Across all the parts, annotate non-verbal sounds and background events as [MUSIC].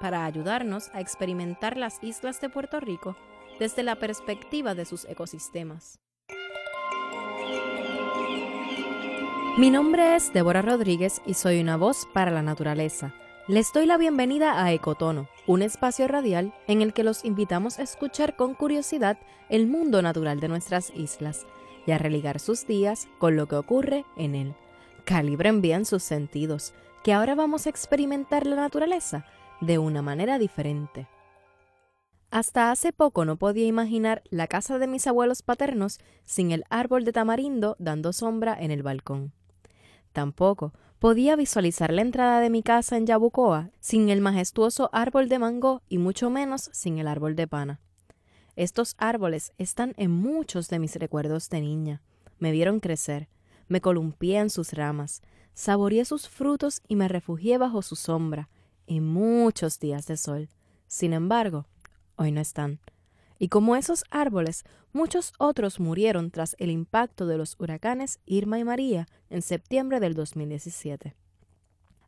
para ayudarnos a experimentar las islas de Puerto Rico desde la perspectiva de sus ecosistemas. Mi nombre es Débora Rodríguez y soy una voz para la naturaleza. Les doy la bienvenida a Ecotono, un espacio radial en el que los invitamos a escuchar con curiosidad el mundo natural de nuestras islas y a religar sus días con lo que ocurre en él. Calibren bien sus sentidos, que ahora vamos a experimentar la naturaleza de una manera diferente. Hasta hace poco no podía imaginar la casa de mis abuelos paternos sin el árbol de tamarindo dando sombra en el balcón. Tampoco podía visualizar la entrada de mi casa en Yabucoa sin el majestuoso árbol de mango y mucho menos sin el árbol de pana. Estos árboles están en muchos de mis recuerdos de niña. Me vieron crecer, me columpié en sus ramas, saboreé sus frutos y me refugié bajo su sombra, y muchos días de sol. Sin embargo, hoy no están. Y como esos árboles, muchos otros murieron tras el impacto de los huracanes Irma y María en septiembre del 2017.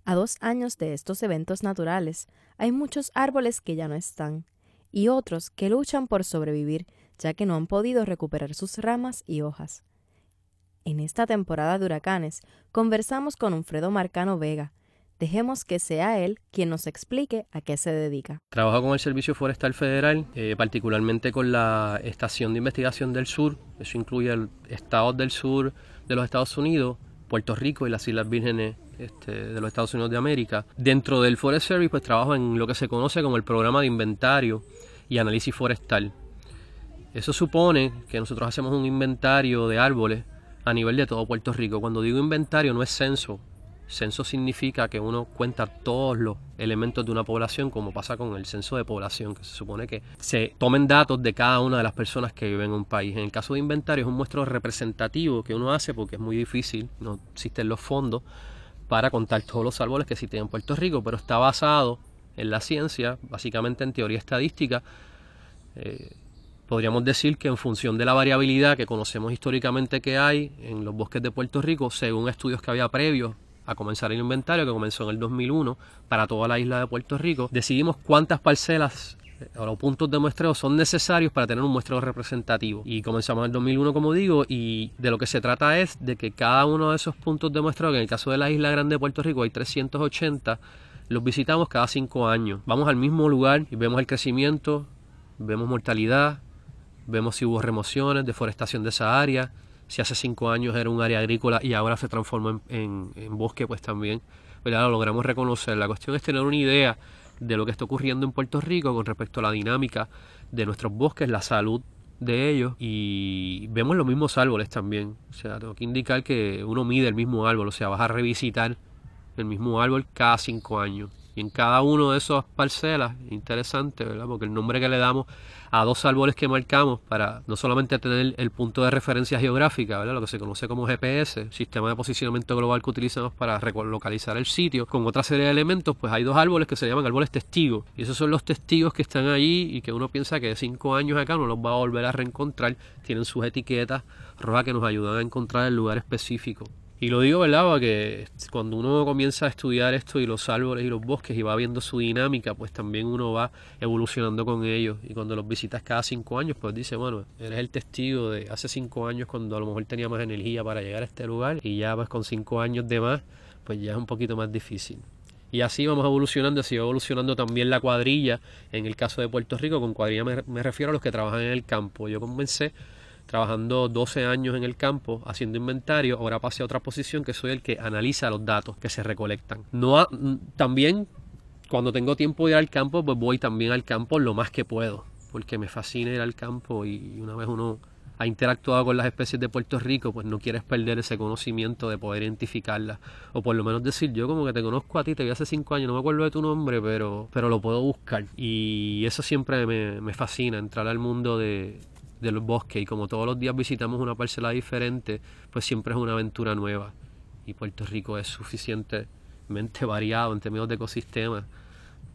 A dos años de estos eventos naturales, hay muchos árboles que ya no están, y otros que luchan por sobrevivir, ya que no han podido recuperar sus ramas y hojas. En esta temporada de huracanes, conversamos con Unfredo Marcano Vega, Dejemos que sea él quien nos explique a qué se dedica. Trabajo con el Servicio Forestal Federal, eh, particularmente con la Estación de Investigación del Sur. Eso incluye el estados del sur de los Estados Unidos, Puerto Rico y las Islas Vírgenes este, de los Estados Unidos de América. Dentro del Forest Service, pues trabajo en lo que se conoce como el programa de inventario y análisis forestal. Eso supone que nosotros hacemos un inventario de árboles a nivel de todo Puerto Rico. Cuando digo inventario no es censo, Censo significa que uno cuenta todos los elementos de una población, como pasa con el censo de población, que se supone que se tomen datos de cada una de las personas que viven en un país. En el caso de inventario es un muestreo representativo que uno hace porque es muy difícil, no existen los fondos para contar todos los árboles que existen en Puerto Rico, pero está basado en la ciencia, básicamente en teoría estadística. Eh, podríamos decir que en función de la variabilidad que conocemos históricamente que hay en los bosques de Puerto Rico, según estudios que había previos a comenzar el inventario que comenzó en el 2001 para toda la isla de Puerto Rico, decidimos cuántas parcelas eh, o los puntos de muestreo son necesarios para tener un muestreo representativo. Y comenzamos en el 2001, como digo, y de lo que se trata es de que cada uno de esos puntos de muestreo, que en el caso de la isla grande de Puerto Rico hay 380, los visitamos cada cinco años. Vamos al mismo lugar y vemos el crecimiento, vemos mortalidad, vemos si hubo remociones, deforestación de esa área, si hace cinco años era un área agrícola y ahora se transformó en, bosque, pues también lo logramos reconocer. La cuestión es tener una idea de lo que está ocurriendo en Puerto Rico con respecto a la dinámica de nuestros bosques, la salud de ellos y vemos los mismos árboles también. O sea, tengo que indicar que uno mide el mismo árbol, o sea, vas a revisitar el mismo árbol cada cinco años. Y en cada uno de esas parcelas, interesante, ¿verdad? Porque el nombre que le damos a dos árboles que marcamos para no solamente tener el punto de referencia geográfica, ¿verdad? Lo que se conoce como GPS, sistema de posicionamiento global que utilizamos para localizar el sitio, con otra serie de elementos, pues hay dos árboles que se llaman árboles testigos. Y esos son los testigos que están allí y que uno piensa que de cinco años acá no los va a volver a reencontrar. Tienen sus etiquetas rojas que nos ayudan a encontrar el lugar específico. Y lo digo, ¿verdad? Porque cuando uno comienza a estudiar esto y los árboles y los bosques y va viendo su dinámica, pues también uno va evolucionando con ellos. Y cuando los visitas cada cinco años, pues dice, bueno, eres el testigo de hace cinco años cuando a lo mejor tenía más energía para llegar a este lugar y ya pues con cinco años de más, pues ya es un poquito más difícil. Y así vamos evolucionando, así va evolucionando también la cuadrilla. En el caso de Puerto Rico, con cuadrilla me, refiero a los que trabajan en el campo. Yo comencé trabajando 12 años en el campo haciendo inventario, ahora pasé a otra posición que soy el que analiza los datos que se recolectan. No también cuando tengo tiempo de ir al campo, pues voy también al campo lo más que puedo, porque me fascina ir al campo y una vez uno ha interactuado con las especies de Puerto Rico, pues no quieres perder ese conocimiento de poder identificarlas. O por lo menos decir, yo como que te conozco a ti, te vi hace cinco años, no me acuerdo de tu nombre, pero, pero lo puedo buscar. Y eso siempre me, me fascina, entrar al mundo de, del bosque y como todos los días visitamos una parcela diferente, pues siempre es una aventura nueva. Y Puerto Rico es suficientemente [LAUGHS] variado en términos de ecosistemas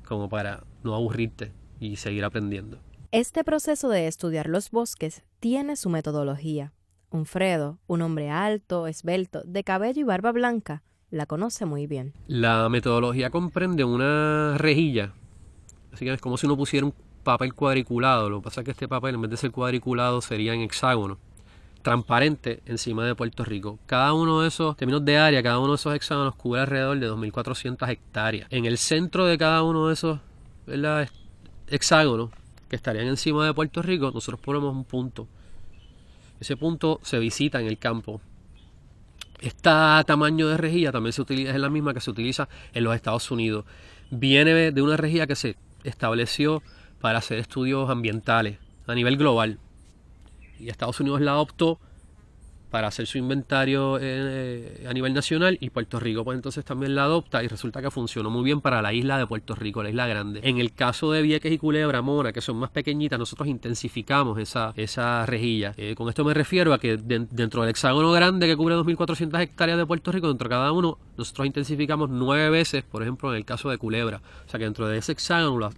como para no aburrirte y seguir aprendiendo. Este proceso de estudiar los bosques tiene su metodología. Unfredo, un hombre alto, esbelto, de cabello y barba blanca, la conoce muy bien. La metodología comprende una rejilla, así que es como si uno pusiera un papel cuadriculado, lo que pasa es que este papel en vez de ser cuadriculado sería en hexágono, transparente encima de Puerto Rico. Cada uno de esos, términos de área, cada uno de esos hexágonos cubre alrededor de 2.400 hectáreas. En el centro de cada uno de esos hexágonos que estarían encima de Puerto Rico, nosotros ponemos un punto. Ese punto se visita en el campo. Este tamaño de rejilla también se utiliza, es la misma que se utiliza en los Estados Unidos. Viene de una rejilla que se estableció para hacer estudios ambientales a nivel global. Y Estados Unidos la adoptó para hacer su inventario eh, a nivel nacional y Puerto Rico pues entonces también la adopta y resulta que funcionó muy bien para la isla de Puerto Rico, la isla grande. En el caso de Vieques y Culebra, Mona, que son más pequeñitas, nosotros intensificamos esa, esa rejilla. Eh, con esto me refiero a que dentro del hexágono grande que cubre 2.400 hectáreas de Puerto Rico, dentro de cada uno, nosotros intensificamos nueve veces, por ejemplo, en el caso de Culebra. O sea que dentro de ese hexágono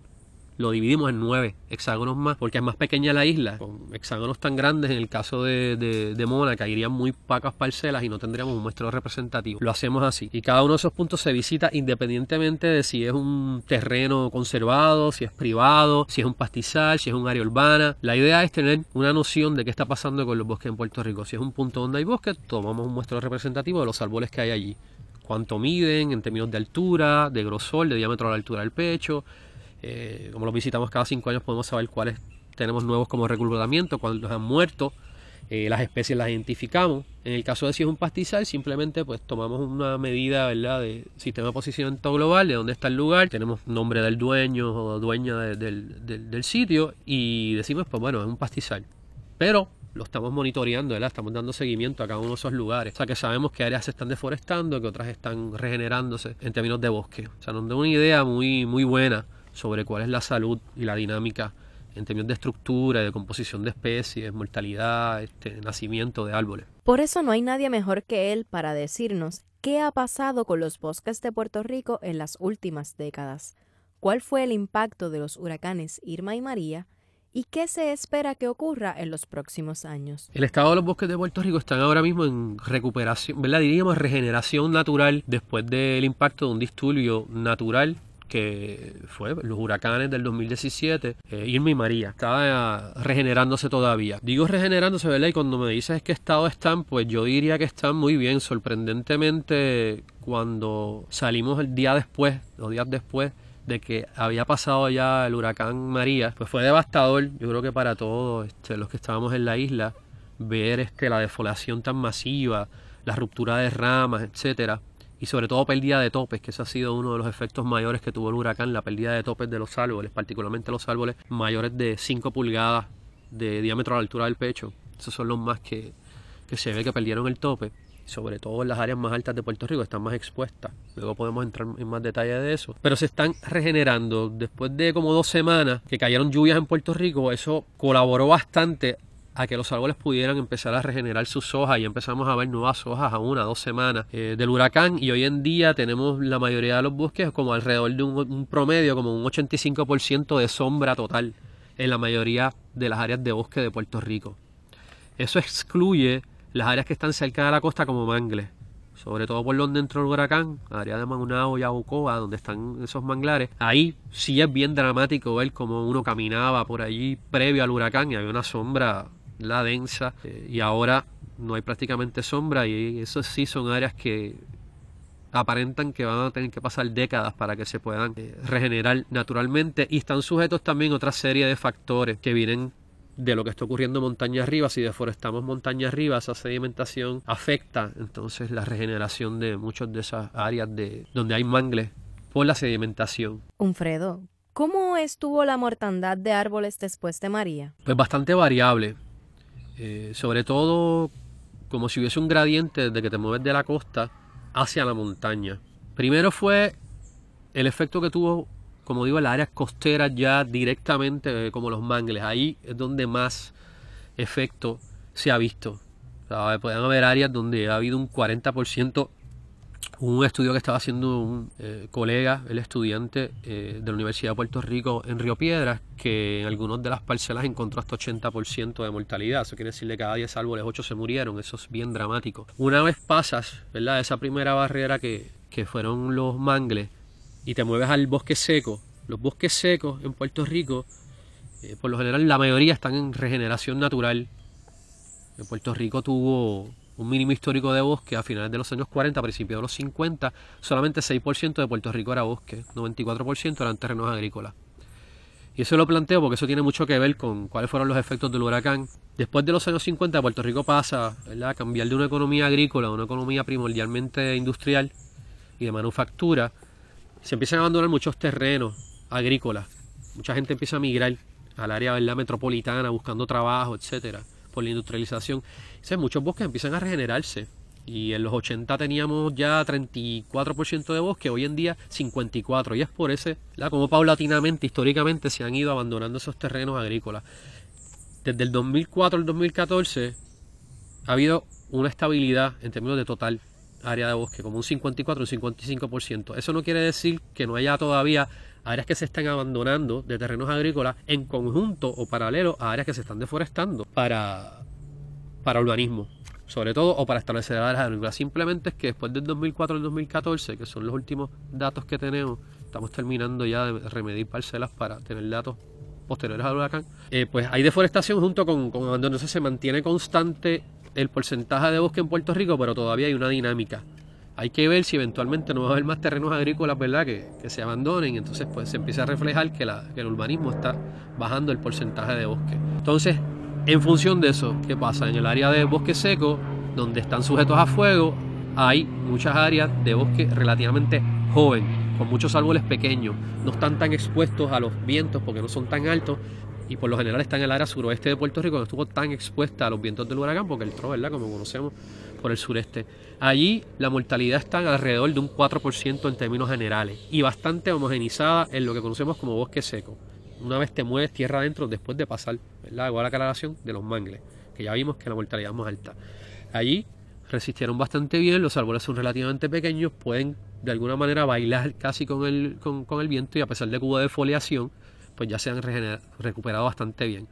lo dividimos en nueve hexágonos más, porque es más pequeña la isla. Con hexágonos tan grandes, en el caso de, de, de Mona, caerían muy pocas parcelas y no tendríamos un muestreo representativo. Lo hacemos así. Y cada uno de esos puntos se visita independientemente de si es un terreno conservado, si es privado, si es un pastizal, si es un área urbana. La idea es tener una noción de qué está pasando con los bosques en Puerto Rico. Si es un punto donde hay bosque, tomamos un muestreo representativo de los árboles que hay allí cuánto miden en términos de altura, de grosor, de diámetro a la altura del pecho, eh, como los visitamos cada cinco años podemos saber cuáles tenemos nuevos como reclutamiento, cuáles han muerto, eh, las especies las identificamos. En el caso de si es un pastizal, simplemente pues tomamos una medida ¿verdad? de sistema de posicionamiento global, de dónde está el lugar, tenemos nombre del dueño o dueña del, del, sitio y decimos pues bueno, es un pastizal. Pero lo estamos monitoreando, ¿verdad? estamos dando seguimiento a cada uno de esos lugares. O sea que sabemos que áreas se están deforestando, que otras están regenerándose en términos de bosque. O sea, nos da una idea muy, muy buena sobre cuál es la salud y la dinámica en términos de estructura, de composición de especies, mortalidad, este, nacimiento de árboles. Por eso no hay nadie mejor que él para decirnos qué ha pasado con los bosques de Puerto Rico en las últimas décadas, cuál fue el impacto de los huracanes Irma y María y qué se espera que ocurra en los próximos años. El estado de los bosques de Puerto Rico están ahora mismo en recuperación, ¿verdad? Diríamos regeneración natural después del impacto de un disturbio natural que fue los huracanes del 2017, eh, Irma y María. Estaba regenerándose todavía. Digo regenerándose, ¿verdad? Y cuando me dices qué estado están, pues yo diría que están muy bien. Sorprendentemente, cuando salimos el día después, los días después, de que había pasado ya el huracán María, pues fue devastador, yo creo que para todos este, los que estábamos en la isla, ver este, la defolación tan masiva, la ruptura de ramas, etcétera y sobre todo pérdida de topes, que ese ha sido uno de los efectos mayores que tuvo el huracán, la pérdida de topes de los árboles, particularmente los árboles mayores de 5 pulgadas de diámetro a la altura del pecho. Esos son los más que, que se ve que perdieron el tope, sobre todo en las áreas más altas de Puerto Rico, están más expuestas. Luego podemos entrar en más detalle de eso. Pero se están regenerando. Después de como dos semanas que cayeron lluvias en Puerto Rico, eso colaboró bastante a que los árboles pudieran empezar a regenerar sus hojas y empezamos a ver nuevas hojas a una, dos semanas eh, del huracán y hoy en día tenemos la mayoría de los bosques como alrededor de un, promedio, como un 85% de sombra total en la mayoría de las áreas de bosque de Puerto Rico. Eso excluye las áreas que están cerca de la costa como mangles, sobre todo por donde entró el huracán, área de Maunao y Abucoa, donde están esos manglares. Ahí sí es bien dramático ver cómo uno caminaba por allí previo al huracán y había una sombra la densa eh, y ahora no hay prácticamente sombra y eso sí son áreas que aparentan que van a tener que pasar décadas para que se puedan eh, regenerar naturalmente y están sujetos también a otra serie de factores que vienen de lo que está ocurriendo montaña arriba. Si deforestamos montaña arriba, esa sedimentación afecta entonces la regeneración de muchas de esas áreas de donde hay mangles por la sedimentación. Unfredo, ¿cómo estuvo la mortandad de árboles después de María? Pues bastante variable. Eh, sobre todo como si hubiese un gradiente desde que te mueves de la costa hacia la montaña. Primero fue el efecto que tuvo, como digo, en las áreas costeras ya directamente eh, como los mangles. Ahí es donde más efecto se ha visto. O pueden haber áreas donde ha habido un 40% un estudio que estaba haciendo un eh, colega, el estudiante eh, de la Universidad de Puerto Rico en Río Piedras, que en algunas de las parcelas encontró hasta 80% de mortalidad. Eso quiere decir que cada 10 árboles, 8 se murieron. Eso es bien dramático. Una vez pasas, ¿verdad? Esa primera barrera que, que fueron los mangles y te mueves al bosque seco. Los bosques secos en Puerto Rico, eh, por lo general, la mayoría están en regeneración natural. En Puerto Rico tuvo un mínimo histórico de bosque a finales de los años 40, a principios de los 50, solamente 6% de Puerto Rico era bosque, 94% eran terrenos agrícolas. Y eso lo planteo porque eso tiene mucho que ver con cuáles fueron los efectos del huracán. Después de los años 50, Puerto Rico pasa a cambiar de una economía agrícola a una economía primordialmente industrial y de manufactura. Se empiezan a abandonar muchos terrenos agrícolas. Mucha gente empieza a migrar al área metropolitana buscando trabajo, etcétera por la industrialización. muchos bosques empiezan a regenerarse. Y en los 80 teníamos ya 34% de bosque, hoy en día 54%. Y es por ese, como paulatinamente, históricamente, se han ido abandonando esos terrenos agrícolas. Desde el 2004 al 2014 ha habido una estabilidad en términos de total área de bosque, como un 54 o un 55%. Eso no quiere decir que no haya todavía áreas que se están abandonando de terrenos agrícolas en conjunto o paralelo a áreas que se están deforestando para, para urbanismo, sobre todo, o para establecer áreas agrícolas. Simplemente es que después del 2004 al 2014, que son los últimos datos que tenemos, estamos terminando ya de remedir parcelas para tener datos posteriores al huracán, eh, pues hay deforestación junto con, con abandono. Entonces se mantiene constante el porcentaje de bosque en Puerto Rico, pero todavía hay una dinámica hay que ver si eventualmente no va a haber más terrenos agrícolas, ¿verdad? Que, se abandonen. Entonces, pues se empieza a reflejar que, el urbanismo está bajando el porcentaje de bosque. Entonces, en función de eso, ¿qué pasa? En el área de bosque seco, donde están sujetos a fuego, hay muchas áreas de bosque relativamente joven, con muchos árboles pequeños. No están tan expuestos a los vientos porque no son tan altos, y por lo general está en el área suroeste de Puerto Rico, no estuvo tan expuesta a los vientos del huracán, porque el tro, ¿verdad? Como conocemos, por el sureste. Allí la mortalidad está alrededor de un 4% en términos generales y bastante homogenizada en lo que conocemos como bosque seco. Una vez te mueves tierra adentro después de pasar, ¿verdad? Igual la aclaración de los mangles, que ya vimos que la mortalidad es más alta. Allí resistieron bastante bien, los árboles son relativamente pequeños, pueden de alguna manera bailar casi con el, con, el viento y a pesar de que hubo defoliación, pues ya se han recuperado bastante bien.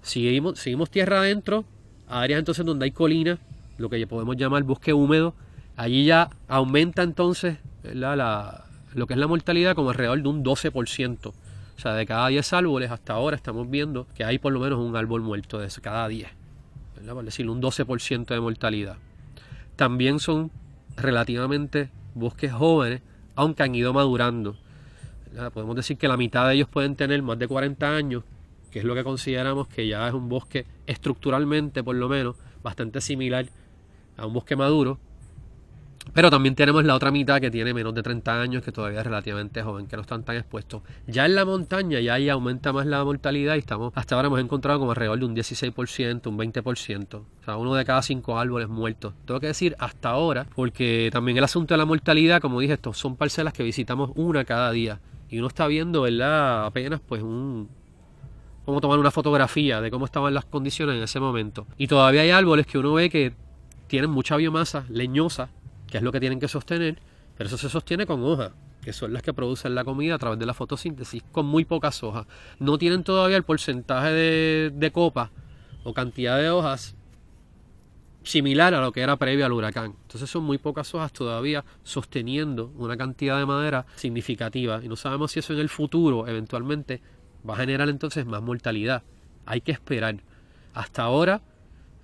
Seguimos, seguimos tierra adentro, áreas entonces donde hay colinas, lo que podemos llamar bosque húmedo, allí ya aumenta entonces la, lo que es la mortalidad como alrededor de un 12%. O sea, de cada 10 árboles hasta ahora estamos viendo que hay por lo menos un árbol muerto de cada 10. ¿verdad? Por decir, un 12% de mortalidad. También son relativamente bosques jóvenes, aunque han ido madurando. Podemos decir que la mitad de ellos pueden tener más de 40 años, que es lo que consideramos que ya es un bosque estructuralmente, por lo menos, bastante similar a un bosque maduro. Pero también tenemos la otra mitad que tiene menos de 30 años, que todavía es relativamente joven, que no están tan expuestos. Ya en la montaña ya ahí aumenta más la mortalidad y estamos, hasta ahora hemos encontrado como alrededor de un 16%, un 20%. O sea, uno de cada cinco árboles muertos. Tengo que decir hasta ahora, porque también el asunto de la mortalidad, como dije, estos son parcelas que visitamos una cada día. Y uno está viendo, ¿verdad? Apenas pues un, cómo tomar una fotografía de cómo estaban las condiciones en ese momento. Y todavía hay árboles que uno ve que tienen mucha biomasa leñosa, que es lo que tienen que sostener, pero eso se sostiene con hojas, que son las que producen la comida a través de la fotosíntesis, con muy pocas hojas. No tienen todavía el porcentaje de, copa o cantidad de hojas similar a lo que era previo al huracán. Entonces son muy pocas hojas todavía sosteniendo una cantidad de madera significativa y no sabemos si eso en el futuro eventualmente va a generar entonces más mortalidad. Hay que esperar. Hasta ahora,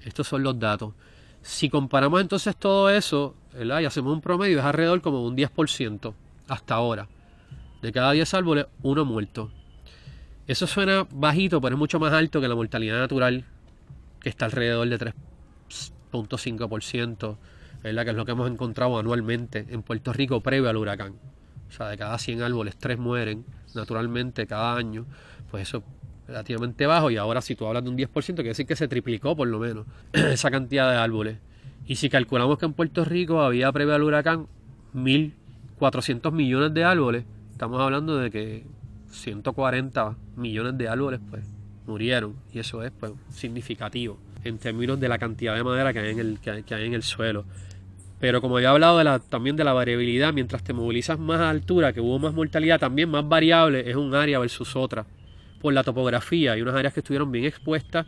estos son los datos. Si comparamos entonces todo eso, y hacemos un promedio, es alrededor como un 10% hasta ahora. De cada 10 árboles, uno muerto. Eso suena bajito, pero es mucho más alto que la mortalidad natural, que está alrededor de 3.5%, ¿verdad? que es lo que hemos encontrado anualmente en Puerto Rico previo al huracán. O sea, de cada 100 árboles, 3 mueren naturalmente cada año, pues eso relativamente bajo y ahora si tú hablas de un 10%, quiere decir que se triplicó por lo menos [CLEARS THROAT] esa cantidad de árboles. Y si calculamos que en Puerto Rico había previo al huracán 1.400 millones de árboles, estamos hablando de que 140 millones de árboles pues murieron y eso es pues significativo en términos de la cantidad de madera que hay en el, que hay en el suelo. Pero como he hablado también de la variabilidad, mientras te movilizas más a altura, que hubo más mortalidad, también más variable es un área versus otra. Por la topografía, hay unas áreas que estuvieron bien expuestas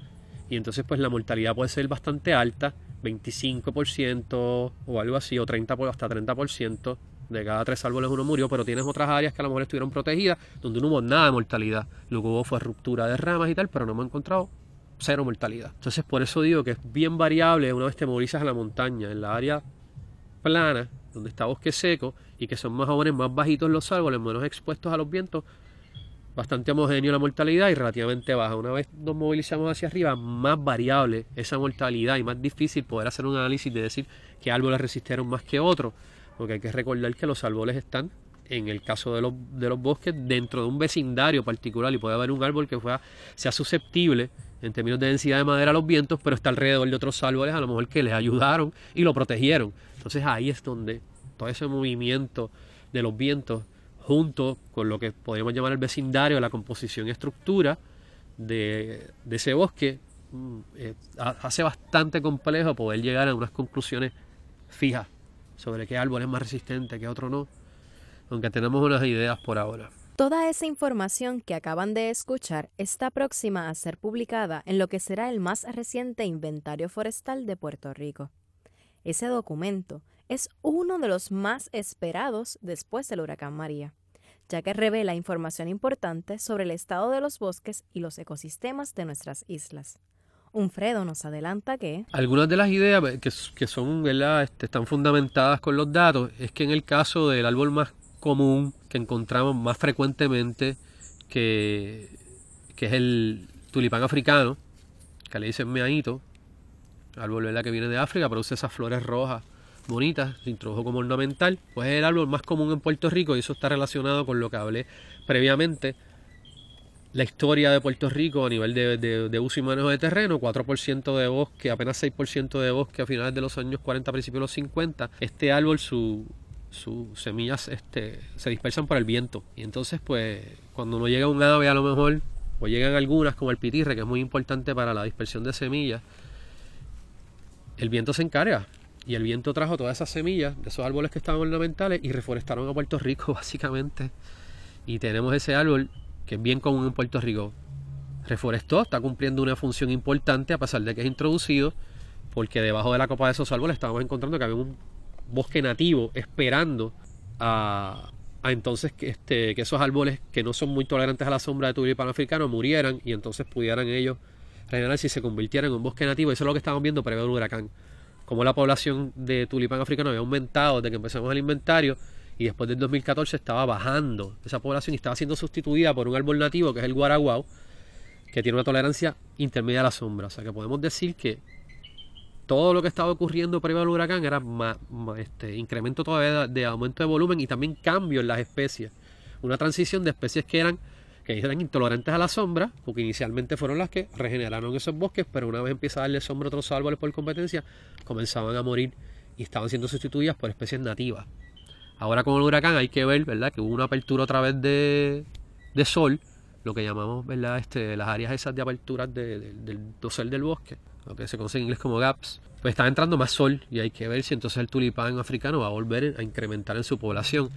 y entonces pues la mortalidad puede ser bastante alta, 25% o algo así, o 30 hasta 30%. De cada tres árboles uno murió, pero tienes otras áreas que a lo mejor estuvieron protegidas, donde no hubo nada de mortalidad. Lo que hubo fue ruptura de ramas y tal, pero no hemos encontrado cero mortalidad. Entonces por eso digo que es bien variable una vez te movilizas a la montaña. En la área plana, donde está bosque seco y que son más jóvenes, más bajitos los árboles, menos expuestos a los vientos, bastante homogéneo la mortalidad y relativamente baja. Una vez nos movilizamos hacia arriba, más variable esa mortalidad y más difícil poder hacer un análisis de decir qué árboles resistieron más que otros, porque hay que recordar que los árboles están, en el caso de los, de los bosques, dentro de un vecindario particular y puede haber un árbol que sea susceptible en términos de densidad de madera a los vientos, pero está alrededor de otros árboles a lo mejor que les ayudaron y lo protegieron. Entonces ahí es donde todo ese movimiento de los vientos, junto con lo que podríamos llamar el vecindario, la composición y estructura de, ese bosque, mm, eh, hace bastante complejo poder llegar a unas conclusiones fijas sobre qué árbol es más resistente, qué otro no, aunque tenemos unas ideas por ahora. Toda esa información que acaban de escuchar está próxima a ser publicada en lo que será el más reciente inventario forestal de Puerto Rico. Ese documento es uno de los más esperados después del huracán María, ya que revela información importante sobre el estado de los bosques y los ecosistemas de nuestras islas. Unfredo nos adelanta que... Algunas de las ideas que, son, ¿verdad? Este, están fundamentadas con los datos es que en el caso del árbol más común que encontramos más frecuentemente que, que es el tulipán africano, que le dicen meaito, árbol ¿verdad? que viene de África, produce esas flores rojas bonitas, se introdujo como ornamental, pues es el árbol más común en Puerto Rico y eso está relacionado con lo que hablé previamente, la historia de Puerto Rico a nivel de, de uso y manejo de terreno, 4% de bosque, apenas 6% de bosque a finales de los años 40, principios de los 50. Este árbol, su, sus semillas este, se dispersan por el viento. Y entonces, pues, cuando no llega un ave a lo mejor, o llegan algunas como el pitirre, que es muy importante para la dispersión de semillas, el viento se encarga. Y el viento trajo todas esas semillas de esos árboles que estaban ornamentales y reforestaron a Puerto Rico, [LAUGHS] básicamente. Y tenemos ese árbol que es bien común en Puerto Rico. Reforestó, está cumpliendo una función importante a pesar de que es introducido, porque debajo de la copa de esos árboles estábamos encontrando que había un bosque nativo esperando a, entonces que, este, que esos árboles que no son muy tolerantes a la sombra de tulipán africano murieran y entonces pudieran ellos regenerar si se convirtieran en un bosque nativo. Eso es lo que estamos viendo previo al huracán. Como la población de tulipán africano había aumentado desde que empezamos el inventario y después del 2014 estaba bajando esa población y estaba siendo sustituida por un árbol nativo que es el guaraguao que tiene una tolerancia intermedia a la sombra. O sea que podemos decir que todo lo que estaba ocurriendo previo al huracán era más, este, incremento todavía de, aumento de volumen y también cambio en las especies. Una transición de especies que eran, que eran intolerantes a la sombra, porque inicialmente fueron las que regeneraron esos bosques, pero una vez empieza a darle sombra a otros árboles por competencia, comenzaban a morir y estaban siendo sustituidas por especies nativas. Ahora con el huracán hay que ver, ¿verdad? Que hubo una apertura otra vez de, de sol, lo que llamamos, ¿verdad? Este, las áreas esas de apertura del dosel del bosque lo que se conoce en inglés como gaps, pues está entrando más sol y hay que ver si entonces el tulipán africano va a volver a incrementar en su población.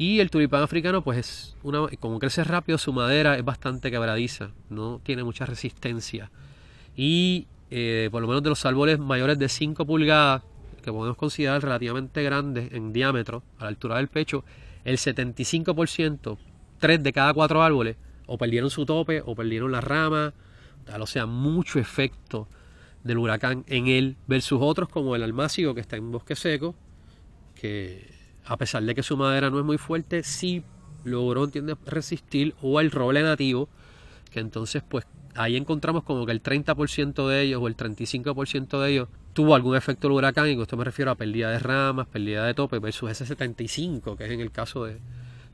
Y el tulipán africano, pues es una, como crece rápido, su madera es bastante quebradiza, no tiene mucha resistencia. Y eh, por lo menos de los árboles mayores de 5 pulgadas, que podemos considerar relativamente grandes en diámetro, a la altura del pecho, el 75%, 3 de cada 4 árboles, o perdieron su tope, o perdieron la rama, o sea, mucho efecto del huracán en él versus otros como el almácigo que está en bosque seco, que a pesar de que su madera no es muy fuerte, sí logró entiende, resistir, o el roble nativo, que entonces pues ahí encontramos como que el 30% de ellos o el 35% de ellos tuvo algún efecto del huracán, y con esto me refiero a pérdida de ramas, pérdida de tope, versus ese 75, que es en el caso de,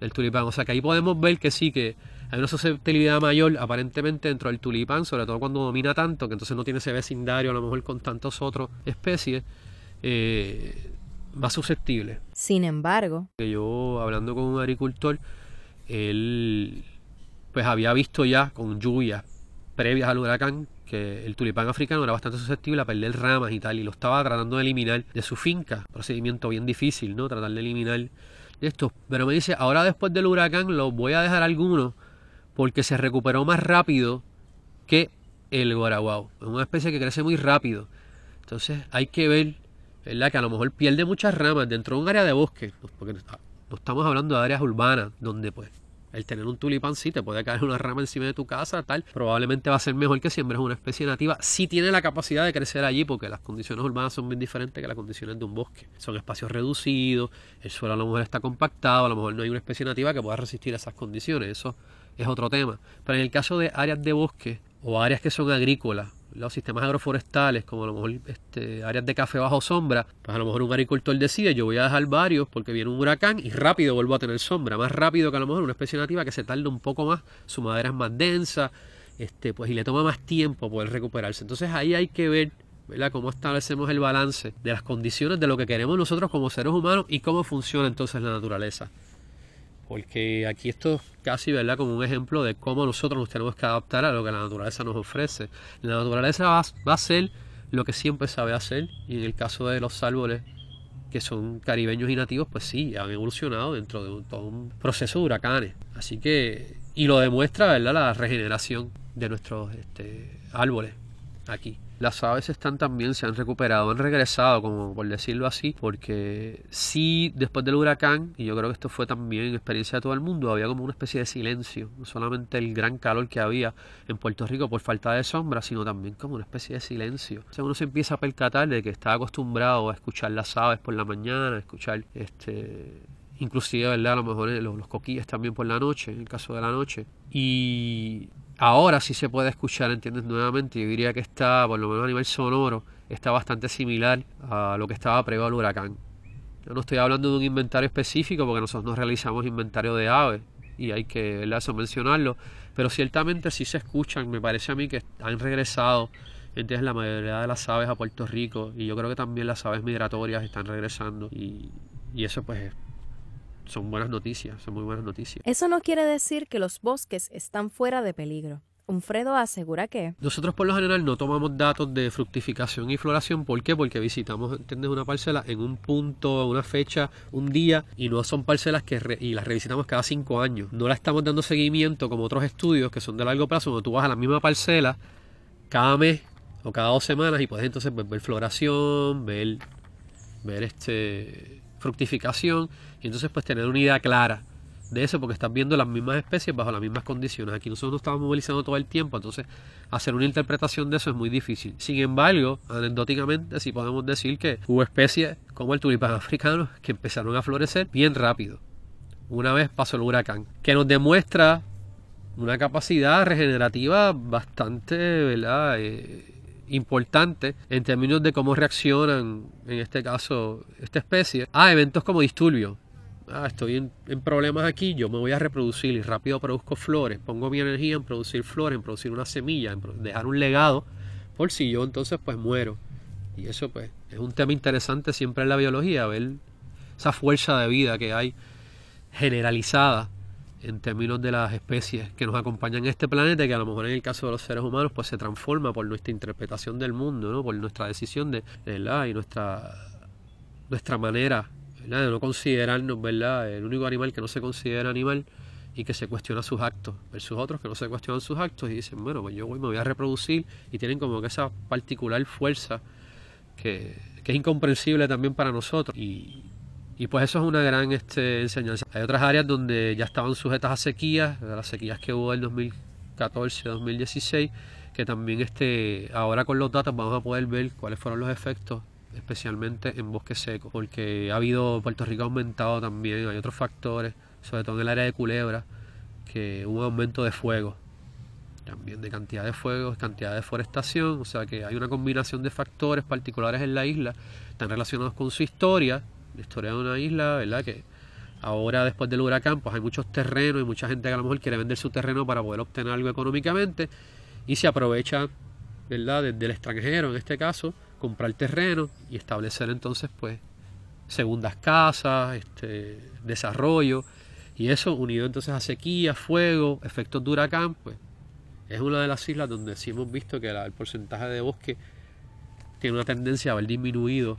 del tulipán. O sea que ahí podemos ver que sí, que hay una susceptibilidad mayor aparentemente dentro del tulipán, sobre todo cuando domina tanto, que entonces no tiene ese vecindario a lo mejor con tantas otras especies, eh, más susceptible. Sin embargo, que yo hablando con un agricultor, él pues había visto ya con lluvias previas al huracán que el tulipán africano era bastante susceptible a perder ramas y tal, y lo estaba tratando de eliminar de su finca. Procedimiento bien difícil, ¿no? Tratar de eliminar esto. Pero me dice, ahora después del huracán lo voy a dejar algunos porque se recuperó más rápido que el guaraguao. Es una especie que crece muy rápido. Entonces hay que ver, ¿verdad? Que a lo mejor pierde muchas ramas dentro de un área de bosque, porque no estamos hablando de áreas urbanas donde pues el tener un tulipán sí te puede caer una rama encima de tu casa, tal, probablemente va a ser mejor que siembres una especie nativa si tiene la capacidad de crecer allí, porque las condiciones urbanas son bien diferentes que las condiciones de un bosque. Son espacios reducidos, el suelo a lo mejor está compactado, a lo mejor no hay una especie nativa que pueda resistir esas condiciones, eso es otro tema. Pero en el caso de áreas de bosque o áreas que son agrícolas, los sistemas agroforestales, como a lo mejor este, áreas de café bajo sombra, pues a lo mejor un agricultor decide, yo voy a dejar varios porque viene un huracán y rápido vuelvo a tener sombra, más rápido que a lo mejor una especie nativa que se tarda un poco más, su madera es más densa, este, pues y le toma más tiempo poder recuperarse. Entonces ahí hay que ver cómo establecemos el balance de las condiciones de lo que queremos nosotros como seres humanos y cómo funciona entonces la naturaleza porque aquí esto es casi ¿verdad? como un ejemplo de cómo nosotros nos tenemos que adaptar a lo que la naturaleza nos ofrece. La naturaleza va, a hacer lo que siempre sabe hacer y en el caso de los árboles que son caribeños y nativos, pues sí, han evolucionado dentro de todo un proceso de huracanes. Así que, y lo demuestra ¿verdad? la regeneración de nuestros este, árboles aquí las aves están también, se han recuperado, han regresado, como por decirlo así, porque sí, después del huracán, y yo creo que esto fue también experiencia de todo el mundo, había como una especie de silencio, no solamente el gran calor que había en Puerto Rico por falta de sombra, sino también como una especie de silencio. O uno se empieza a percatar de que está acostumbrado a escuchar las aves por la mañana, a escuchar este inclusive, ¿verdad? A lo mejor eh, los, los coquillas también por la noche, en el caso de la noche. Y Ahora sí se puede escuchar, ¿entiendes? Nuevamente, yo diría que está, por lo menos a nivel sonoro, está bastante similar a lo que estaba previo al huracán. Yo no estoy hablando de un inventario específico porque nosotros no realizamos inventario de aves y hay que eso mencionarlo, pero ciertamente sí se escuchan, me parece a mí que han regresado ¿entiendes? la mayoría de las aves a Puerto Rico y yo creo que también las aves migratorias están regresando y, y eso pues son buenas noticias, son muy buenas noticias. Eso no quiere decir que los bosques están fuera de peligro. Unfredo asegura que nosotros por lo general no tomamos datos de fructificación y floración. ¿Por qué? Porque visitamos, ¿entiendes? Una parcela en un punto, una fecha, un día y no son parcelas que y las revisitamos cada cinco años. No la estamos dando seguimiento como otros estudios que son de largo plazo, donde tú vas a la misma parcela cada mes o cada dos semanas y puedes entonces ver floración, ver, ver este fructificación y entonces pues tener una idea clara de eso porque estás viendo las mismas especies bajo las mismas condiciones. Aquí nosotros nos estamos movilizando todo el tiempo, entonces hacer una interpretación de eso es muy difícil. Sin embargo, anecdóticamente sí podemos decir que hubo especies como el tulipán africano que empezaron a florecer bien rápido. Una vez pasó el huracán, que nos demuestra una capacidad regenerativa bastante, ¿verdad? Eh, importante en términos de cómo reaccionan, en este caso, esta especie, a eventos como disturbios. Ah, estoy en, problemas aquí, yo me voy a reproducir y rápido produzco flores, pongo mi energía en producir flores, en producir una semilla, en dejar un legado, por si yo entonces pues muero. Y eso pues es un tema interesante siempre en la biología, ver esa fuerza de vida que hay generalizada en términos de las especies que nos acompañan en este planeta, que a lo mejor en el caso de los seres humanos pues se transforma por nuestra interpretación del mundo, ¿no? por nuestra decisión de, ¿verdad? y nuestra, nuestra manera de no considerarnos ¿verdad? el único animal que no se considera animal y que se cuestiona sus actos, versus otros que no se cuestionan sus actos y dicen, bueno, pues yo voy, me voy a reproducir y tienen como que esa particular fuerza que, que es incomprensible también para nosotros. Y, y pues eso es una gran este, enseñanza. Hay otras áreas donde ya estaban sujetas a sequías, las sequías que hubo en 2014, 2016, que también este, ahora con los datos vamos a poder ver cuáles fueron los efectos especialmente en bosque seco, porque ha habido, Puerto Rico ha aumentado también, hay otros factores, sobre todo en el área de Culebra, que hubo un aumento de fuego, también de cantidad de fuego, cantidad de deforestación, o sea que hay una combinación de factores particulares en la isla, están relacionados con su historia, la historia de una isla, ¿verdad? Que Ahora, después del huracán, pues hay muchos terrenos y mucha gente que a lo mejor quiere vender su terreno para poder obtener algo económicamente y se aprovecha, ¿verdad?, desde el extranjero, en este caso, comprar terreno y establecer entonces, pues, segundas casas, este, desarrollo y eso unido entonces a sequía, fuego, efectos de huracán, pues es una de las islas donde sí hemos visto que el porcentaje de bosque tiene una tendencia a haber disminuido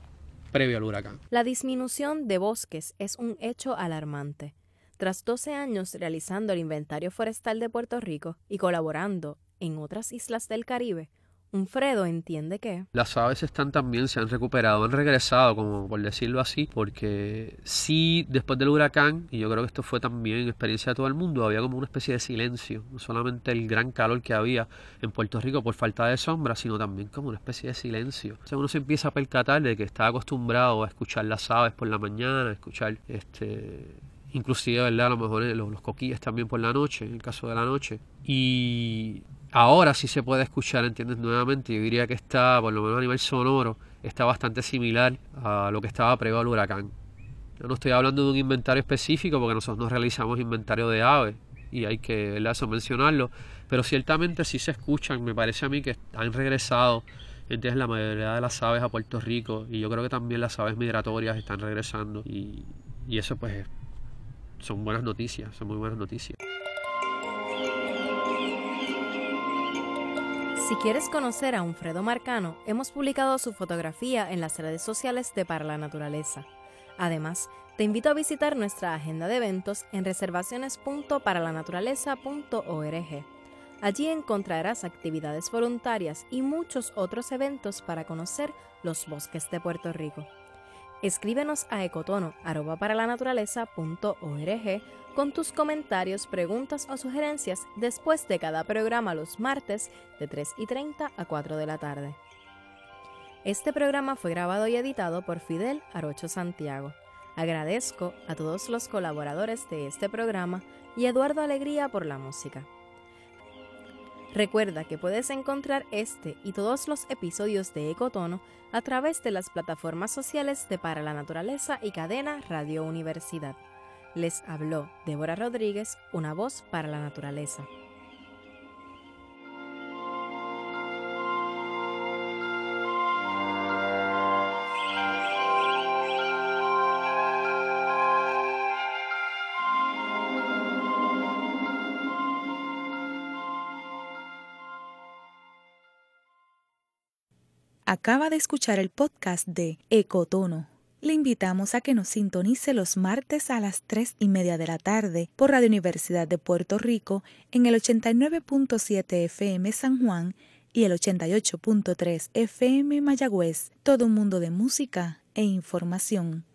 previo al huracán. La disminución de bosques es un hecho alarmante. Tras 12 años realizando el inventario forestal de Puerto Rico y colaborando en otras islas del Caribe, Unfredo entiende que las aves están también, se han recuperado, han regresado, como por decirlo así, porque sí, después del huracán, y yo creo que esto fue también experiencia de todo el mundo, había como una especie de silencio, no solamente el gran calor que había en Puerto Rico por falta de sombra, sino también como una especie de silencio. O sea, uno se empieza a percatar de que está acostumbrado a escuchar las aves por la mañana, a escuchar este inclusive, ¿verdad? A lo mejor los, los coquillas también por la noche, en el caso de la noche. Y Ahora sí se puede escuchar, ¿entiendes? Nuevamente, yo diría que está, por lo menos a nivel sonoro, está bastante similar a lo que estaba previo al huracán. Yo no estoy hablando de un inventario específico porque nosotros no realizamos inventario de aves y hay que eso mencionarlo, pero ciertamente sí se escuchan, me parece a mí que han regresado ¿entiendes? la mayoría de las aves a Puerto Rico y yo creo que también las aves migratorias están regresando y, y eso pues son buenas noticias, son muy buenas noticias. Si quieres conocer a Unfredo Marcano, hemos publicado su fotografía en las redes sociales de Para la Naturaleza. Además, te invito a visitar nuestra agenda de eventos en reservaciones.paralanaturaleza.org. Allí encontrarás actividades voluntarias y muchos otros eventos para conocer los bosques de Puerto Rico. Escríbenos a ecotono@paralanaturaleza.org con tus comentarios, preguntas o sugerencias después de cada programa los martes de 3 y 30 a 4 de la tarde. Este programa fue grabado y editado por Fidel Arocho Santiago. Agradezco a todos los colaboradores de este programa y Eduardo Alegría por la música. Recuerda que puedes encontrar este y todos los episodios de Ecotono a través de las plataformas sociales de Para la Naturaleza y Cadena Radio Universidad. Les habló Débora Rodríguez, una voz para la naturaleza. Acaba de escuchar el podcast de Ecotono le invitamos a que nos sintonice los martes a las 3 y media de la tarde por Radio Universidad de Puerto Rico en el 89.7 FM San Juan y el 88.3 FM Mayagüez. Todo un mundo de música e información.